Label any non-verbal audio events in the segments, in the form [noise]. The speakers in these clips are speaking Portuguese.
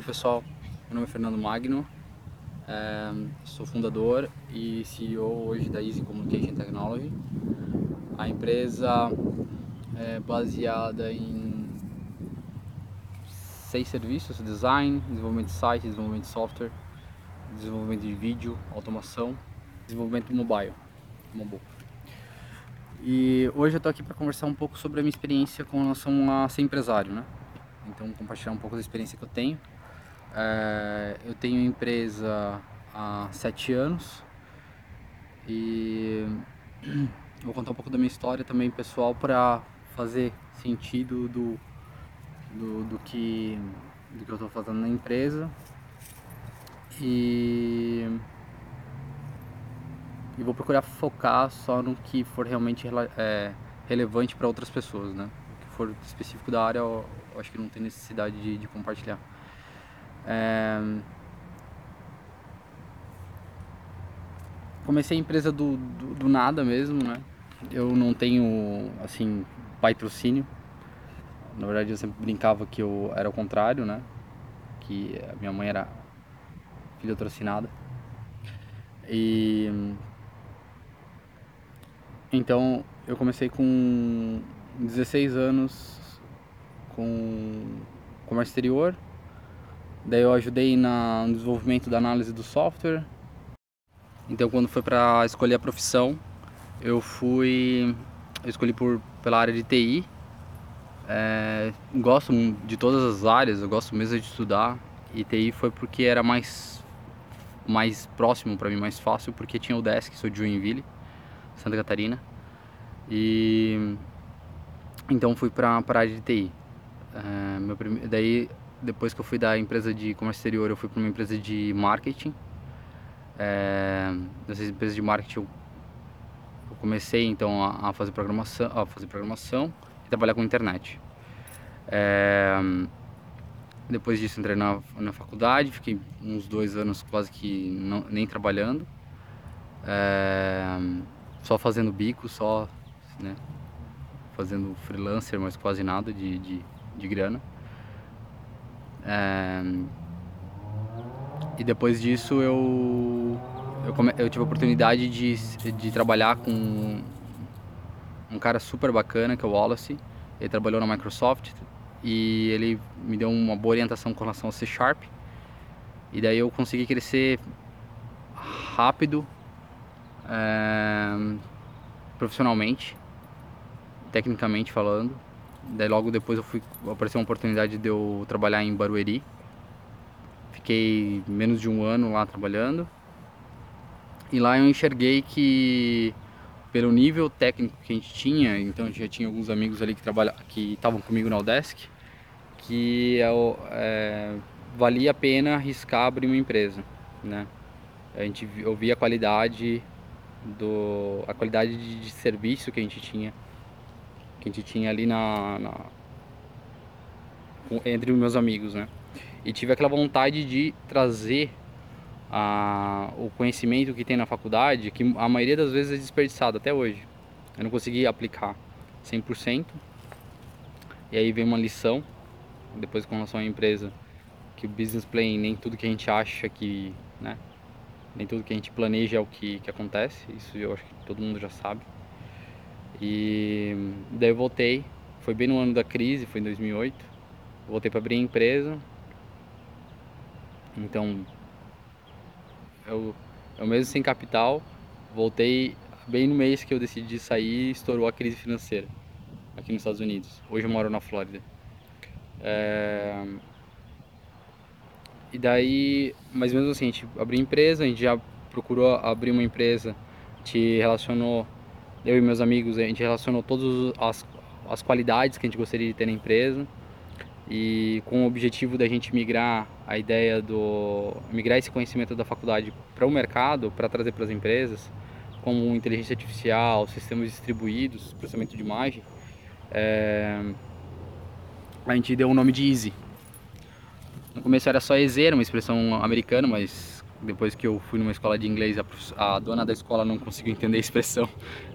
Oi pessoal, meu nome é Fernando Magno, é, sou fundador e CEO hoje da Easy Communication Technology. A empresa é baseada em seis serviços: design, desenvolvimento de site, desenvolvimento de software, desenvolvimento de vídeo, automação, desenvolvimento mobile. mobile. E hoje eu estou aqui para conversar um pouco sobre a minha experiência com relação a ser empresário, né? Então compartilhar um pouco da experiência que eu tenho é, eu tenho empresa há sete anos e [clears throat] vou contar um pouco da minha história também pessoal para fazer sentido do, do, do, que, do que eu estou fazendo na empresa e, e vou procurar focar só no que for realmente é, relevante para outras pessoas, né? O que for específico da área eu, eu acho que não tem necessidade de, de compartilhar. É... Comecei a empresa do, do, do, nada mesmo, né? Eu não tenho, assim, patrocínio. Na verdade, eu sempre brincava que eu era o contrário, né? Que a minha mãe era filha patrocinada. E... Então, eu comecei com 16 anos com comércio exterior Daí eu ajudei na, no desenvolvimento da análise do software. Então quando foi para escolher a profissão, eu fui eu escolhi por pela área de TI. É, gosto de todas as áreas, eu gosto mesmo de estudar e TI foi porque era mais mais próximo para mim, mais fácil, porque tinha o Desk, sou de Joinville, Santa Catarina. E então fui para a área de TI. É, meu. Daí depois que eu fui da empresa de comércio exterior, eu fui para uma empresa de marketing. É, nessa empresa de marketing eu, eu comecei então a, a, fazer programação, a fazer programação e trabalhar com internet. É, depois disso entrei na, na faculdade, fiquei uns dois anos quase que não, nem trabalhando, é, só fazendo bico, só né, fazendo freelancer, mas quase nada de, de, de grana. É... E depois disso eu, eu, come... eu, tive a oportunidade de, de trabalhar com um cara super bacana que é o Wallace. Ele trabalhou na Microsoft e ele me deu uma boa orientação com relação ao C Sharp. E daí eu consegui crescer rápido, é... profissionalmente, tecnicamente falando. Daí logo depois eu fui apareceu uma oportunidade de eu trabalhar em Barueri. Fiquei menos de um ano lá trabalhando. E lá eu enxerguei que pelo nível técnico que a gente tinha, então já tinha alguns amigos ali que trabalham, que estavam comigo na Odesk, que eu, é, valia a pena arriscar abrir uma empresa, né? A gente eu via a qualidade do a qualidade de, de serviço que a gente tinha que a gente tinha ali na, na entre os meus amigos, né? E tive aquela vontade de trazer a, o conhecimento que tem na faculdade, que a maioria das vezes é desperdiçado até hoje. Eu não consegui aplicar 100%. E aí vem uma lição, depois com relação à empresa, que o business plan, nem tudo que a gente acha que, né? Nem tudo que a gente planeja é o que, que acontece, isso eu acho que todo mundo já sabe. E daí eu voltei, foi bem no ano da crise, foi em 2008. Voltei para abrir empresa. Então, eu, eu mesmo sem capital, voltei bem no mês que eu decidi sair, estourou a crise financeira aqui nos Estados Unidos. Hoje eu moro na Flórida. É... E daí, mas mesmo assim, a gente abriu empresa, a gente já procurou abrir uma empresa, gente relacionou eu e meus amigos, a gente relacionou todas as, as qualidades que a gente gostaria de ter na empresa e com o objetivo da gente migrar a ideia do migrar esse conhecimento da faculdade para o mercado, para trazer para as empresas, como inteligência artificial, sistemas distribuídos, processamento de imagem, é... a gente deu o nome de Easy. No começo era só EZ, era uma expressão americana, mas depois que eu fui numa escola de inglês, a, a dona da escola não conseguiu entender a expressão.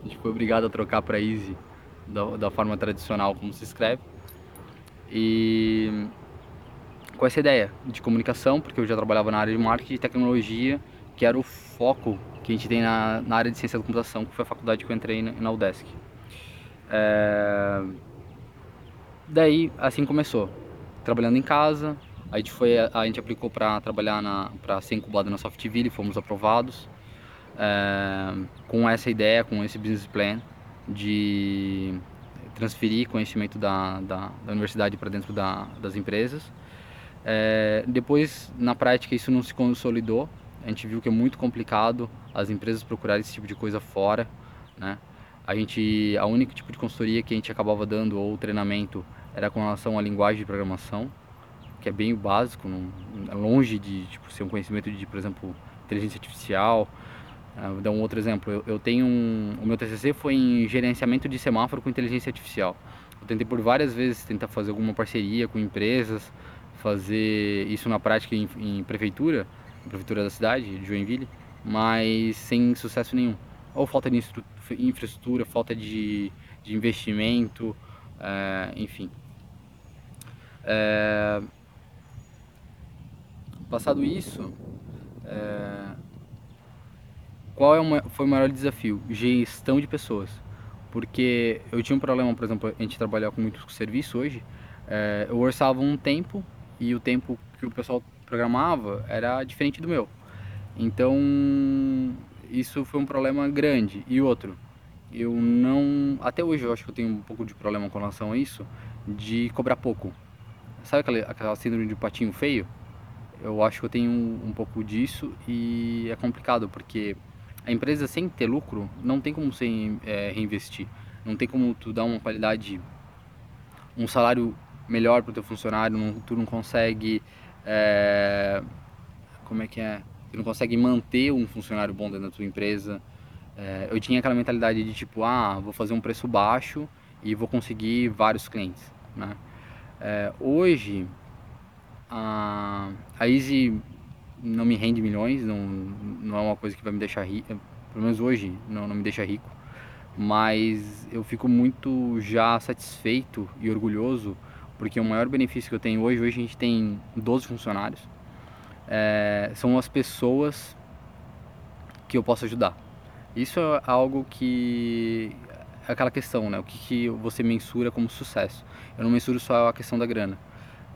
A gente foi obrigado a trocar para easy da, da, forma tradicional como se escreve. E com essa ideia de comunicação, porque eu já trabalhava na área de marketing e tecnologia, que era o foco que a gente tem na, na área de ciência da computação, que foi a faculdade que eu entrei na, na UDESC. É... Daí, assim começou. Trabalhando em casa, a gente, foi, a gente aplicou para trabalhar, para ser incubado na Softville, fomos aprovados. É... Com essa ideia, com esse business plan de transferir conhecimento da, da, da universidade para dentro da, das empresas. É... depois, na prática, isso não se consolidou. A gente viu que é muito complicado as empresas procurarem esse tipo de coisa fora, né? A gente, a única tipo de consultoria que a gente acabava dando ou treinamento era com relação à linguagem de programação, que é bem básico, não, é longe de tipo, ser um conhecimento de, por exemplo, inteligência artificial. Uh, vou dar um outro exemplo. Eu, eu tenho um, o meu TCC foi em gerenciamento de semáforo com inteligência artificial. Eu tentei por várias vezes tentar fazer alguma parceria com empresas, fazer isso na prática em, em prefeitura, na prefeitura da cidade, de Joinville, mas sem sucesso nenhum. Ou falta de infraestrutura, falta de, de investimento, é, enfim. É, passado isso, é, qual é foi o maior desafio? Gestão de pessoas. Porque eu tinha um problema, por exemplo, a gente trabalhar com muito serviço hoje, é, eu orçava um tempo e o tempo que o pessoal programava era diferente do meu. Então, isso foi um problema grande. E outro, eu não. Até hoje eu acho que eu tenho um pouco de problema com relação a isso, de cobrar pouco. Sabe aquela, aquela síndrome de patinho feio? Eu acho que eu tenho um, um pouco disso e é complicado porque a empresa sem ter lucro não tem como você é, reinvestir, não tem como tu dar uma qualidade, um salário melhor para o teu funcionário, não, tu não consegue, é, como é que é, tu não consegue manter um funcionário bom dentro da tua empresa, é, eu tinha aquela mentalidade de tipo, ah, vou fazer um preço baixo e vou conseguir vários clientes, né? É, hoje, a, a Easy não me rende milhões, não, não é uma coisa que vai me deixar rico, pelo menos hoje não, não me deixa rico, mas eu fico muito já satisfeito e orgulhoso porque o maior benefício que eu tenho hoje, hoje a gente tem 12 funcionários, é, são as pessoas que eu posso ajudar. Isso é algo que é aquela questão, né? O que, que você mensura como sucesso? Eu não mensuro só a questão da grana.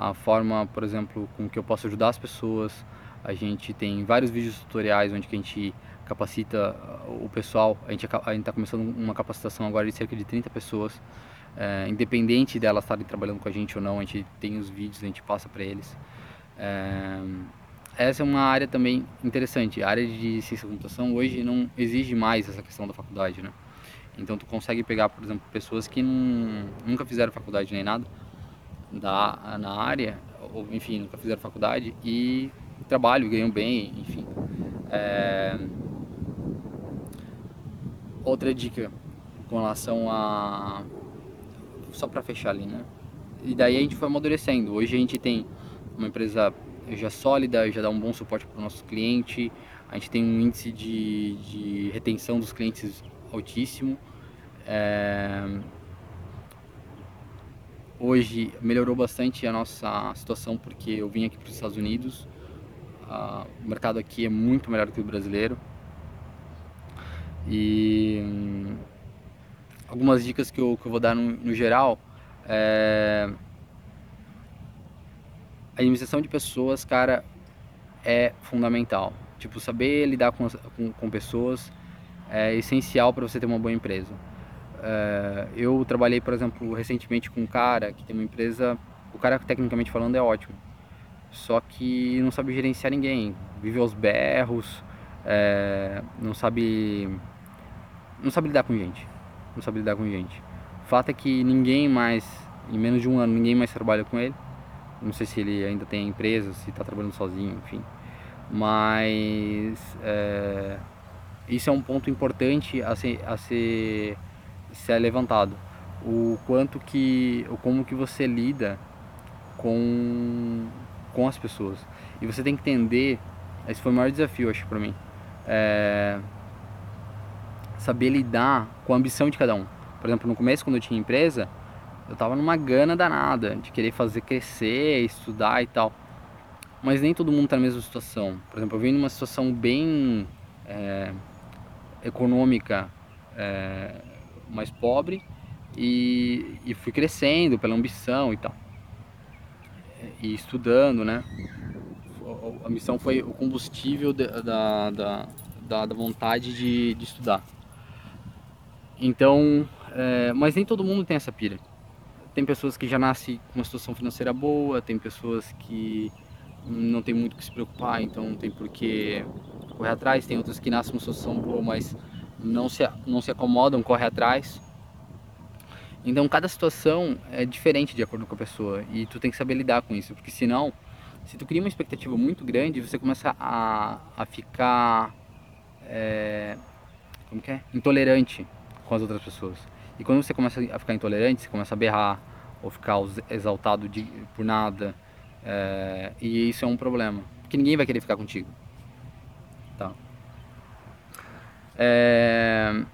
A forma, por exemplo, com que eu posso ajudar as pessoas. A gente tem vários vídeos tutoriais onde a gente capacita o pessoal. A gente está começando uma capacitação agora de cerca de 30 pessoas. É, independente delas estarem trabalhando com a gente ou não, a gente tem os vídeos, a gente passa para eles. É, essa é uma área também interessante. A área de ciência da computação hoje não exige mais essa questão da faculdade, né? Então tu consegue pegar, por exemplo, pessoas que não, nunca fizeram faculdade nem nada da, na área, ou enfim, nunca fizeram faculdade e trabalham, ganham bem, enfim. É... Outra dica com relação a... Só para fechar ali, né? E daí a gente foi amadurecendo. Hoje a gente tem uma empresa já sólida, já dá um bom suporte para o nosso cliente. A gente tem um índice de, de retenção dos clientes altíssimo. É... Hoje melhorou bastante a nossa situação porque eu vim aqui para os Estados Unidos. Uh, o mercado aqui é muito melhor que o brasileiro. E hum, algumas dicas que eu, que eu vou dar no, no geral é a administração de pessoas, cara, é fundamental. Tipo, saber lidar com, com, com pessoas é essencial para você ter uma boa empresa. É, eu trabalhei, por exemplo, recentemente com um cara que tem uma empresa, o cara, tecnicamente falando, é ótimo, só que não sabe gerenciar ninguém, vive aos berros, é, não sabe não sabe lidar com gente, não sabe lidar com gente. O fato é que ninguém mais, em menos de um ano, ninguém mais trabalha com ele não sei se ele ainda tem empresa, se está trabalhando sozinho, enfim. Mas é, isso é um ponto importante a ser, a ser, ser levantado. O quanto que, o como que você lida com, com as pessoas. E você tem que entender, esse foi o maior desafio, acho, para mim. É, saber lidar com a ambição de cada um. Por exemplo, no começo, quando eu tinha empresa, eu tava numa gana danada de querer fazer crescer, estudar e tal. mas nem todo mundo está na mesma situação. Por exemplo, eu venho numa situação bem é, econômica é, mais pobre e, e fui crescendo pela ambição e tal. E estudando, né? A missão foi o combustível da, da, da, da vontade de, de estudar. Então, é, mas nem todo mundo tem essa pira. Tem pessoas que já nascem com uma situação financeira boa, tem pessoas que não tem muito que se preocupar, então não tem por que correr atrás. Tem outras que nascem com uma situação boa, mas não se, não se acomodam, correr atrás. Então cada situação é diferente de acordo com a pessoa e tu tem que saber lidar com isso, porque senão, se tu cria uma expectativa muito grande, você começa a, a ficar é, como que é? intolerante com as outras pessoas. E quando você começa a ficar intolerante, você começa a berrar ou ficar exaltado de, por nada, é, e isso é um problema, porque ninguém vai querer ficar contigo. Tá. É,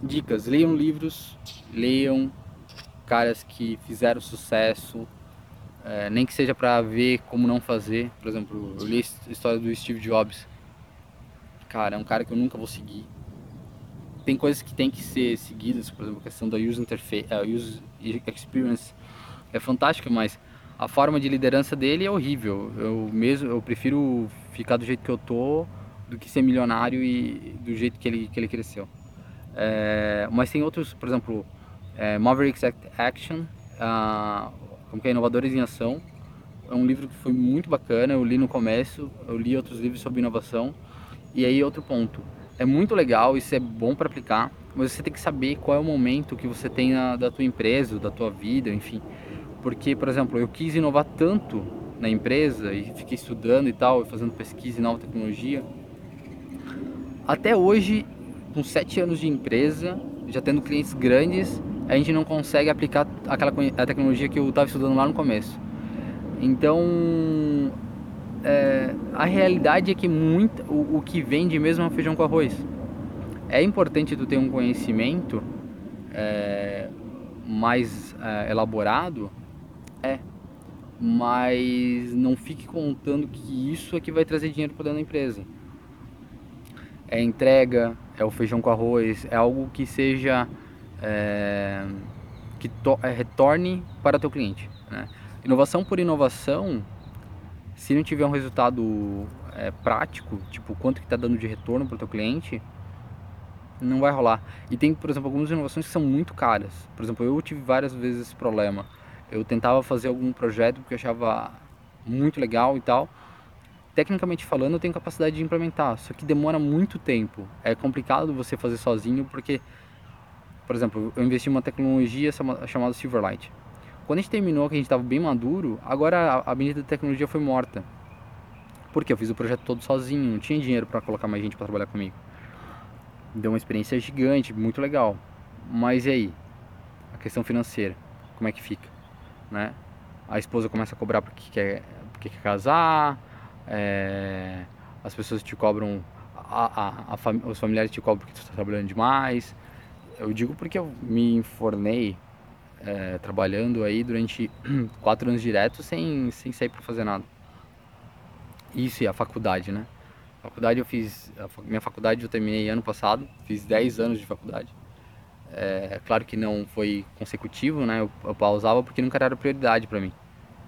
dicas: leiam livros, leiam caras que fizeram sucesso, é, nem que seja para ver como não fazer. Por exemplo, eu li a história do Steve Jobs. Cara, é um cara que eu nunca vou seguir. Tem coisas que tem que ser seguidas, por exemplo, a questão da user interface, uh, user experience é fantástica, mas a forma de liderança dele é horrível. Eu mesmo eu prefiro ficar do jeito que eu tô do que ser milionário e do jeito que ele que ele cresceu. É, mas tem outros, por exemplo, é, Mavericks Action, como que é Inovadores em Ação. É um livro que foi muito bacana, eu li no começo, eu li outros livros sobre inovação. E aí outro ponto, é muito legal, isso é bom para aplicar, mas você tem que saber qual é o momento que você tem na, da tua empresa, da tua vida, enfim. Porque, por exemplo, eu quis inovar tanto na empresa e fiquei estudando e tal, fazendo pesquisa em nova tecnologia. Até hoje, com sete anos de empresa, já tendo clientes grandes, a gente não consegue aplicar aquela a tecnologia que eu estava estudando lá no começo. Então, é, a realidade é que muito, o, o, que vende mesmo é feijão com arroz. É importante tu ter um conhecimento é, mais é, elaborado é. Mas não fique contando que isso é que vai trazer dinheiro para dentro da empresa. É entrega, é o feijão com arroz, é algo que seja é, que to, é, retorne para teu cliente. Né? Inovação por inovação, se não tiver um resultado é, prático, tipo quanto que está dando de retorno para o teu cliente, não vai rolar. E tem, por exemplo, algumas inovações que são muito caras. Por exemplo, eu tive várias vezes esse problema eu tentava fazer algum projeto porque achava muito legal e tal. Tecnicamente falando, eu tenho capacidade de implementar, só que demora muito tempo. É complicado você fazer sozinho porque, por exemplo, eu investi em uma tecnologia chamada Silverlight. Quando a gente terminou, que a gente estava bem maduro, agora a bendita tecnologia foi morta. Porque eu fiz o projeto todo sozinho, não tinha dinheiro para colocar mais gente para trabalhar comigo. Deu uma experiência gigante, muito legal. Mas e aí? A questão financeira, como é que fica? né? A esposa começa a cobrar porque quer, porque quer casar, é, as pessoas te cobram, a, a, a os familiares te cobram porque tu está trabalhando demais. Eu digo porque eu me informei é, trabalhando aí durante [clears throat] quatro anos direto sem, sem sair para fazer nada. Isso e a faculdade, né? A faculdade eu fiz, minha faculdade eu terminei ano passado, fiz 10 anos de faculdade. É, claro que não foi consecutivo, né? Eu, eu pausava porque nunca era prioridade para mim.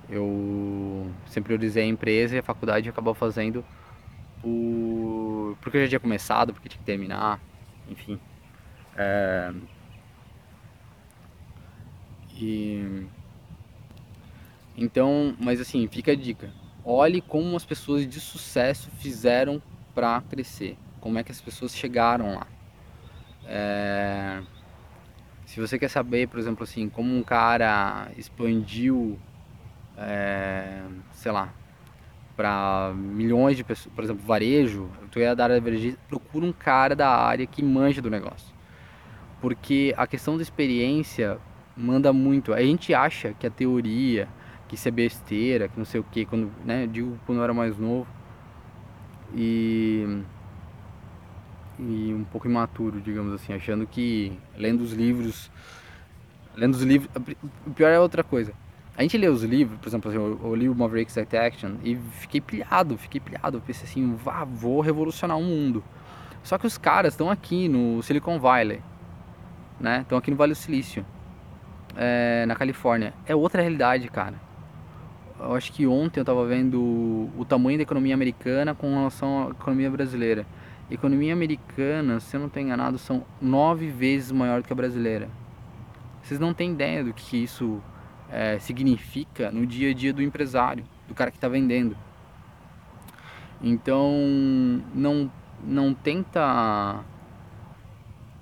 Eu sempre priorizei a empresa e a faculdade acabou fazendo por... porque eu já tinha começado, porque tinha que terminar, enfim. É... E... Então, mas assim, fica a dica. Olhe como as pessoas de sucesso fizeram para crescer. Como é que as pessoas chegaram lá. É... Se você quer saber, por exemplo, assim, como um cara expandiu, é, sei lá, para milhões de pessoas, por exemplo, varejo, tu é da área de varejo, procura um cara da área que manja do negócio. Porque a questão da experiência manda muito. A gente acha que a teoria, que isso é besteira, que não sei o que, quando, né, digo quando eu era mais novo. E e um pouco imaturo, digamos assim, achando que lendo os livros, lendo os livros, o pior é outra coisa. A gente lê os livros, por exemplo, assim, eu, eu li o Mavericks Act Action e fiquei pilhado, fiquei pilhado. Eu pensei assim, vá, vou revolucionar o mundo. Só que os caras estão aqui no Silicon Valley, né? Estão aqui no Vale do Silício, é, na Califórnia. É outra realidade, cara. Eu acho que ontem eu estava vendo o tamanho da economia americana com relação à economia brasileira. Economia americana, se eu não estou enganado, são nove vezes maior do que a brasileira. Vocês não têm ideia do que isso é, significa no dia a dia do empresário, do cara que está vendendo. Então, não, não tenta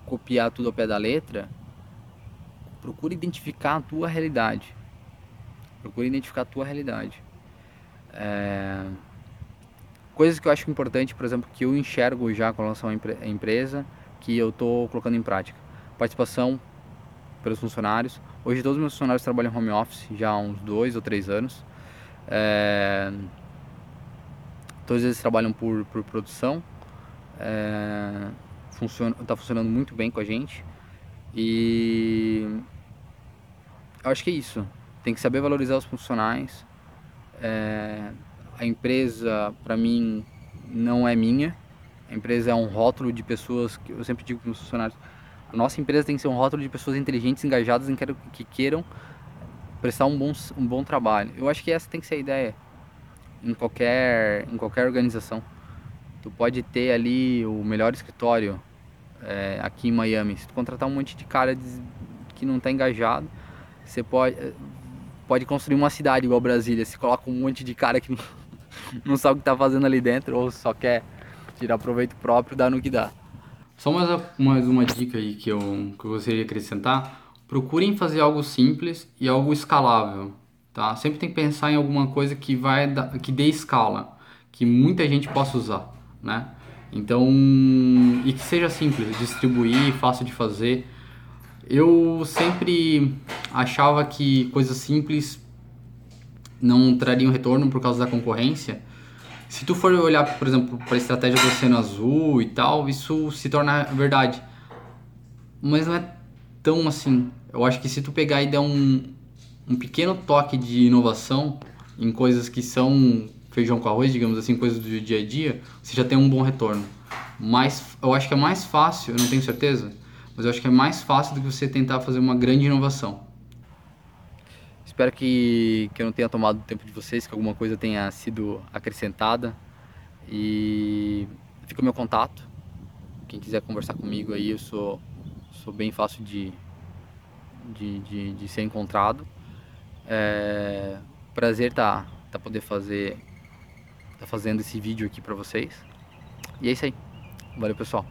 copiar tudo ao pé da letra, procura identificar a tua realidade. Procura identificar a tua realidade. É... Coisas que eu acho importante, por exemplo, que eu enxergo já com relação à empresa, que eu estou colocando em prática. Participação pelos funcionários. Hoje todos os meus funcionários trabalham home office já há uns dois ou três anos. É... Todos eles trabalham por, por produção. É... Funciona, tá funcionando muito bem com a gente. E eu acho que é isso. Tem que saber valorizar os funcionários. É... A empresa, para mim, não é minha. A empresa é um rótulo de pessoas que eu sempre digo para os funcionários a nossa empresa tem que ser um rótulo de pessoas inteligentes, engajadas, que queiram prestar um bom, um bom trabalho. Eu acho que essa tem que ser a ideia em qualquer, em qualquer organização. Tu pode ter ali o melhor escritório é, aqui em Miami. Se tu contratar um monte de cara que não está engajado, você pode, pode construir uma cidade igual Brasília. Se coloca um monte de cara que não, [laughs] não sabe o que está fazendo ali dentro ou só quer tirar proveito próprio, dá no que dá. Só mais, mais uma dica aí que eu, que eu gostaria de acrescentar. Procurem fazer algo simples e algo escalável, tá? Sempre tem que pensar em alguma coisa que vai que dê escala, que muita gente possa usar, né? Então, e que seja simples, distribuir, fácil de fazer. Eu sempre achava que coisas simples não trariam retorno por causa da concorrência, se tu for olhar, por exemplo, para a estratégia do Oceano Azul e tal, isso se torna verdade. Mas não é tão assim. Eu acho que se tu pegar e der um, um pequeno toque de inovação em coisas que são feijão com arroz, digamos assim, coisas do dia a dia, você já tem um bom retorno. Mas eu acho que é mais fácil, eu não tenho certeza, mas eu acho que é mais fácil do que você tentar fazer uma grande inovação. Espero que, que eu não tenha tomado o tempo de vocês, que alguma coisa tenha sido acrescentada. E fica o meu contato. Quem quiser conversar comigo aí, eu sou, sou bem fácil de, de, de, de ser encontrado. É, prazer tá, tá poder fazer tá fazendo esse vídeo aqui para vocês. E é isso aí. Valeu, pessoal.